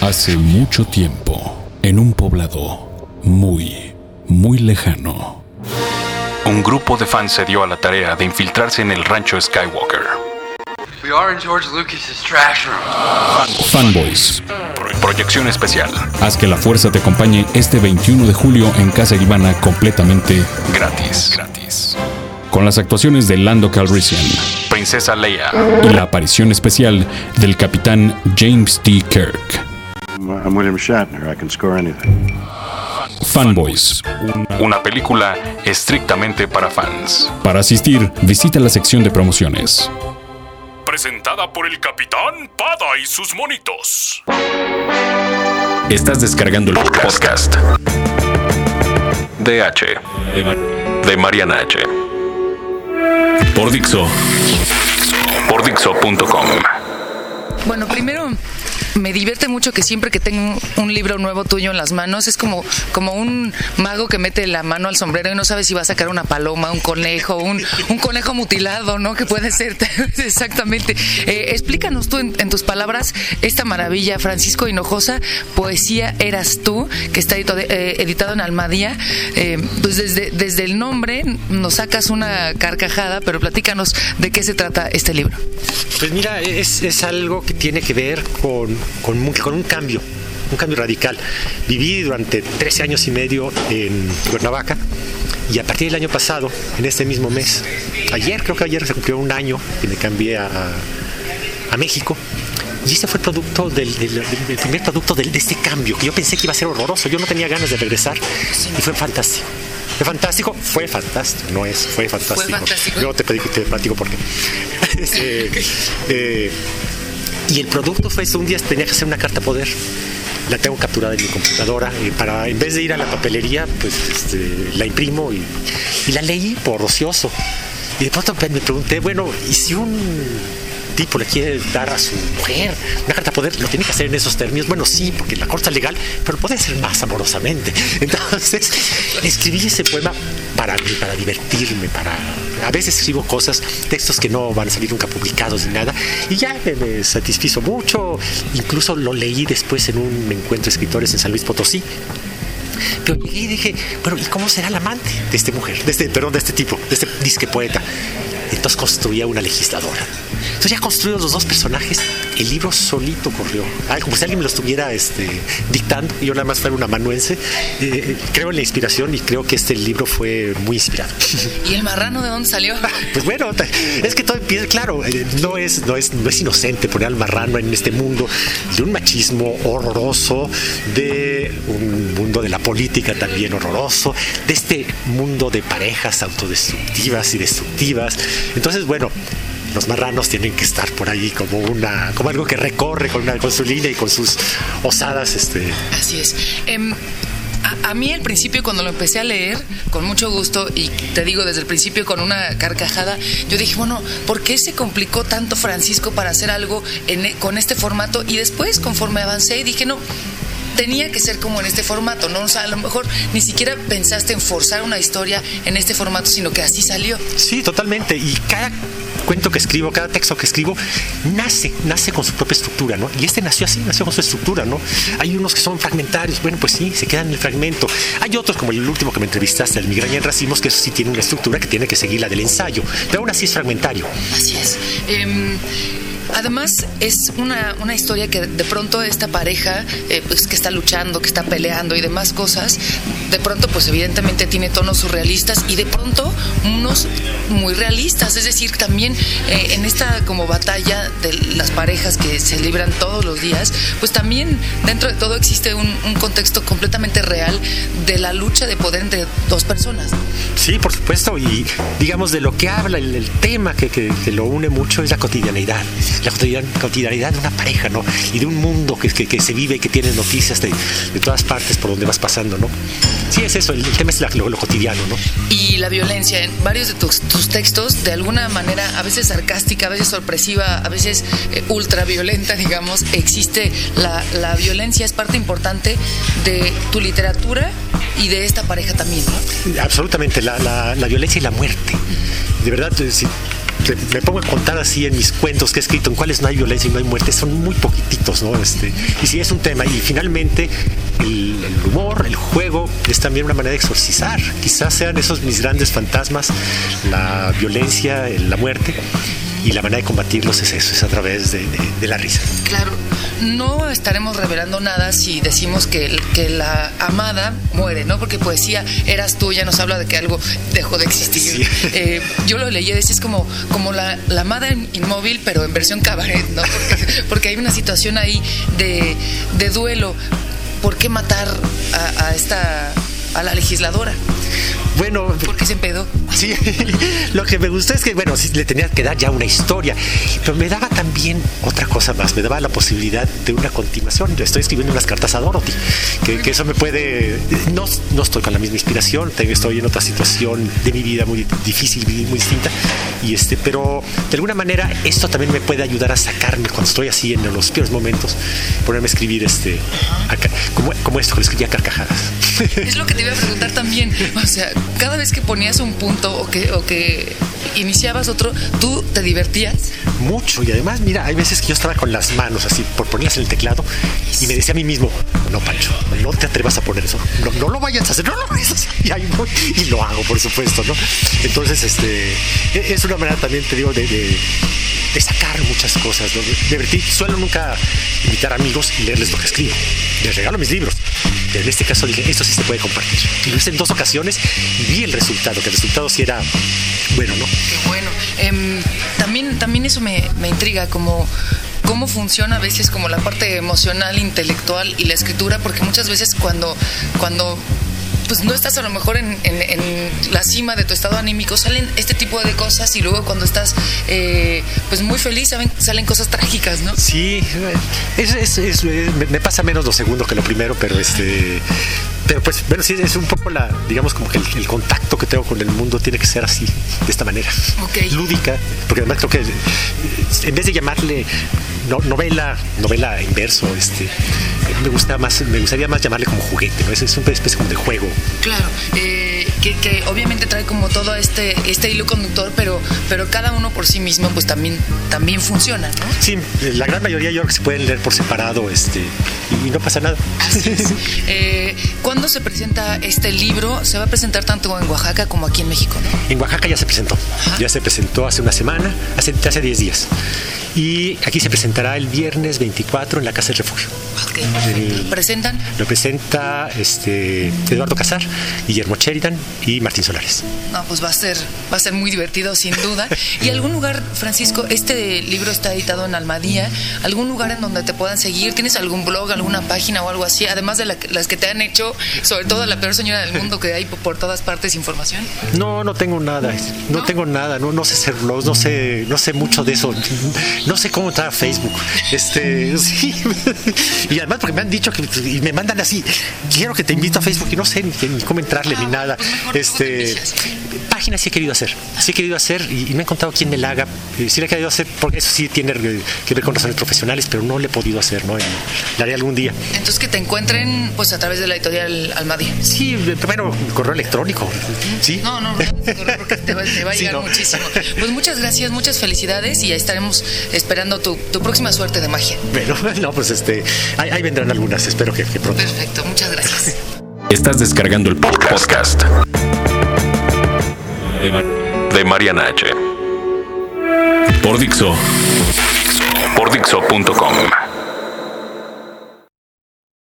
Hace mucho tiempo, en un poblado muy, muy lejano, un grupo de fans se dio a la tarea de infiltrarse en el rancho Skywalker. We are in George Lucas's trash room. Fanboys. Proyección especial. Haz que la fuerza te acompañe este 21 de julio en Casa Ivana completamente gratis. Gratis. Con las actuaciones de Lando Calrissian, Princesa Leia y la aparición especial del capitán James T. Kirk. I'm William Shatner. I can score anything. Fanboys. Una película estrictamente para fans. Para asistir, visita la sección de promociones. Presentada por el Capitán Pada y sus monitos. Estás descargando el podcast. DH. De Mariana H. Por Dixo. Por Dixo.com. Bueno, primero me divierte mucho que siempre que tengo un libro nuevo tuyo en las manos es como, como un mago que mete la mano al sombrero y no sabe si va a sacar una paloma, un conejo, un, conejo mutilado, ¿no? Que puede ser exactamente. Eh, explícanos tú en, tus palabras esta maravilla, Francisco Hinojosa, Poesía Eras tú, que está editado, eh, editado en Almadía. Eh, pues desde, desde el nombre nos sacas una carcajada, pero platícanos de qué se trata este libro. Pues mira, es, es algo que tiene que ver con con, un cambio, un cambio radical. Viví durante 13 años y medio en Cuernavaca y a partir del año pasado, en este mismo mes, ayer, creo que ayer se cumplió un año que me cambié a, a México. Y ese fue el producto del, primer producto de este cambio, que yo pensé que iba a ser horroroso. Yo no tenía ganas de regresar y fue fantástico. Fue fantástico, fue fantástico, no es, fue fantástico. Fue fantástico. Yo te, te platico por qué. Este, eh, y el producto fue eso, un día tenía que hacer una carta poder. La tengo capturada en mi computadora. Y para, en vez de ir a la papelería, pues este, la imprimo y, y la leí por ocioso. Y de pronto me pregunté, bueno, ¿y si un tipo le quiere dar a su mujer una carta de poder, lo tiene que hacer en esos términos. Bueno, sí, porque la corta legal, pero puede ser más amorosamente. Entonces, escribí ese poema para mí, para divertirme, para... A veces escribo cosas, textos que no van a salir nunca publicados ni nada, y ya me, satisfizo mucho. Incluso lo leí después en un encuentro de escritores en San Luis Potosí. Pero llegué y dije, bueno, ¿y cómo será el amante de esta mujer, de este, perdón, de este tipo, de este disque poeta? Entonces construía una legisladora. Entonces ya construidos los dos personajes, el libro solito corrió. como si alguien me lo estuviera este, dictando y yo nada más fuera un amanuense. Eh, creo en la inspiración y creo que este libro fue muy inspirado. ¿Y el marrano de dónde salió? Pues bueno, es que todo empieza, claro, eh, no es, no, es, no es inocente poner al marrano en este mundo de un machismo horroroso, de un mundo de la política también horroroso, de este mundo de parejas autodestructivas y destructivas. Entonces, bueno, los marranos tienen que estar por ahí como una como algo que recorre con, una, con su línea y con sus osadas este así es em, a, mí al principio cuando lo empecé a leer, con mucho gusto, y te digo desde el principio con una carcajada, yo dije, bueno, ¿por qué se complicó tanto Francisco para hacer algo e, con este formato? Y después, conforme avancé, dije, no, tenía que ser como en este formato, ¿no? O sea, a lo mejor ni siquiera pensaste en forzar una historia en este formato, sino que así salió. Sí, totalmente. Y cada cuento que escribo, cada texto que escribo, nace, nace con su propia estructura, ¿no? Y este nació así, nació con su estructura, ¿no? Hay unos que son fragmentarios, bueno, pues sí, se quedan en el fragmento. Hay otros, como el último que me entrevistaste, el Migraña en Racimos, que eso sí tiene una estructura que tiene que seguir la del ensayo, pero aún así es fragmentario. Así es. Em, Además, es una, una, historia que de pronto esta pareja, eh, pues que está luchando, que está peleando y demás cosas, de pronto, pues evidentemente tiene tonos surrealistas y de pronto unos muy realistas. Es decir, también eh, en esta como batalla de las parejas que se libran todos los días, pues también dentro de todo existe un, contexto completamente real de la lucha de poder entre dos personas. Sí, por supuesto. Y digamos, de lo que habla el, tema que, que, que lo une mucho es la cotidianidad la cotidianidad de una pareja, ¿no? Y de un mundo que, que, se vive y que tiene noticias de, de, todas partes por donde vas pasando, ¿no? Sí, es eso, el, tema es lo, cotidiano, ¿no? Y la violencia, en varios de tus, textos, de alguna manera, a veces sarcástica, a veces sorpresiva, a veces eh, ultra violenta, digamos, existe la, la violencia, es parte importante de tu literatura y de esta pareja también, ¿no? Absolutamente, la, la, la violencia y la muerte. De verdad, si me pongo a contar así en mis cuentos que he escrito en cuáles no hay violencia y no hay muerte, son muy poquititos, ¿no? Este, y sí es un tema. Y finalmente el, humor, el juego, es también una manera de exorcizar. Quizás sean esos mis grandes fantasmas, la violencia, la muerte. Y la manera de combatirlos es eso, es a través de, de la risa. Claro no estaremos revelando nada si decimos que, que la amada muere, ¿no? Porque poesía eras tú, ya nos habla de que algo dejó de existir. Eh, yo lo leí, es como, como la, la, amada inmóvil, pero en versión cabaret, ¿no? Porque, hay una situación ahí de, de duelo. ¿Por qué matar a, a esta a la legisladora? Bueno. Porque se empedó. Sí, lo que me gustó es que, bueno, sí le tenía que dar ya una historia, pero me daba también otra cosa más, me daba la posibilidad de una continuación. Estoy escribiendo unas cartas a Dorothy, que, eso me puede. No, no estoy con la misma inspiración, estoy en otra situación de mi vida muy difícil, muy distinta, y este, pero de alguna manera esto también me puede ayudar a sacarme cuando estoy así en los peores momentos, ponerme a escribir este, como, como esto, que lo escribía carcajadas. Es lo que te iba a preguntar también, o sea, cada vez que ponías un punto o que, o que iniciabas otro, ¿tú te divertías? Mucho, y además, mira, hay veces que yo estaba con las manos así, por ponerlas en el teclado, y me decía a mí mismo, no, Pancho, no te atrevas a poner eso, no, lo vayas a hacer, no lo vayas a hacer, y ahí voy, y lo hago, por supuesto, ¿no? Entonces, este, e, es una manera también, te digo, de, de, sacar muchas cosas, ¿no? De. Suelo nunca invitar amigos y leerles lo que escribo. Les regalo mis libros. En este caso dije, esto sí se puede compartir. Y lo hice en dos ocasiones y vi el resultado, que el resultado sí era bueno, ¿no? Qué bueno. Em, también, también eso me, me intriga, como cómo funciona a veces como la parte emocional, intelectual y la escritura, porque muchas veces cuando, cuando pues no estás a lo mejor en, la cima de tu estado anímico, salen este tipo de cosas y luego cuando estás eh, pues muy feliz salen cosas trágicas, ¿no? Sí, es, me pasa menos lo segundo que lo primero, pero este pero pues bueno sí es un poco la digamos como que el, contacto que tengo con el mundo tiene que ser así de esta manera lúdica porque además creo que en vez de llamarle novela novela inverso este me gusta más me gustaría más llamarle como juguete ¿no? es, es una especie como de juego claro eh, que, obviamente trae como todo este este hilo conductor pero pero cada uno por sí mismo pues también también funciona ¿no? sí la gran mayoría yo creo que se pueden leer por separado este y, no pasa nada Así es. Eh, ¿Cuándo se presenta este libro? Se va a presentar tanto en Oaxaca como aquí en México, En Oaxaca ya se presentó. Ya se presentó hace una semana, hace, hace 10 días. Y aquí se presentará el viernes 24 en la Casa del Refugio. ¿Lo presentan? Lo presenta este, Eduardo Casar, Guillermo Sheridan y Martín Solares. No, pues va a ser, va a ser muy divertido, sin duda. ¿Y algún lugar, Francisco, este libro está editado en Almadía, algún lugar en donde te puedan seguir? ¿Tienes algún blog, alguna página o algo así? Además de las que te han hecho, sobre todo la peor señora del mundo, que hay por todas partes información. No, no tengo nada, no, tengo nada, no, no sé hacer blogs, no sé, no sé mucho de eso no sé cómo entrar a Facebook. Este, sí. Y además porque me han dicho que y me mandan así, quiero que te invito a Facebook y no sé ni, cómo entrarle ni nada. Este, páginas sí he querido hacer, sí he querido hacer y, me han contado quién me la haga. Sí le he querido hacer porque eso sí tiene que ver con razones profesionales, pero no le he podido hacer, ¿no? La haré algún día. Entonces que te encuentren pues a través de la editorial Almadía. Sí, primero correo electrónico. Sí. No, no, correo porque te va, a llegar muchísimo. Pues muchas gracias, muchas felicidades y ya estaremos esperando tu, próxima suerte de magia. Bueno, no, pues este, ahí, vendrán algunas, espero que, pronto. Perfecto, muchas gracias. Estás descargando el podcast, de Mariana H. Por Dixo. Por Dixo.com.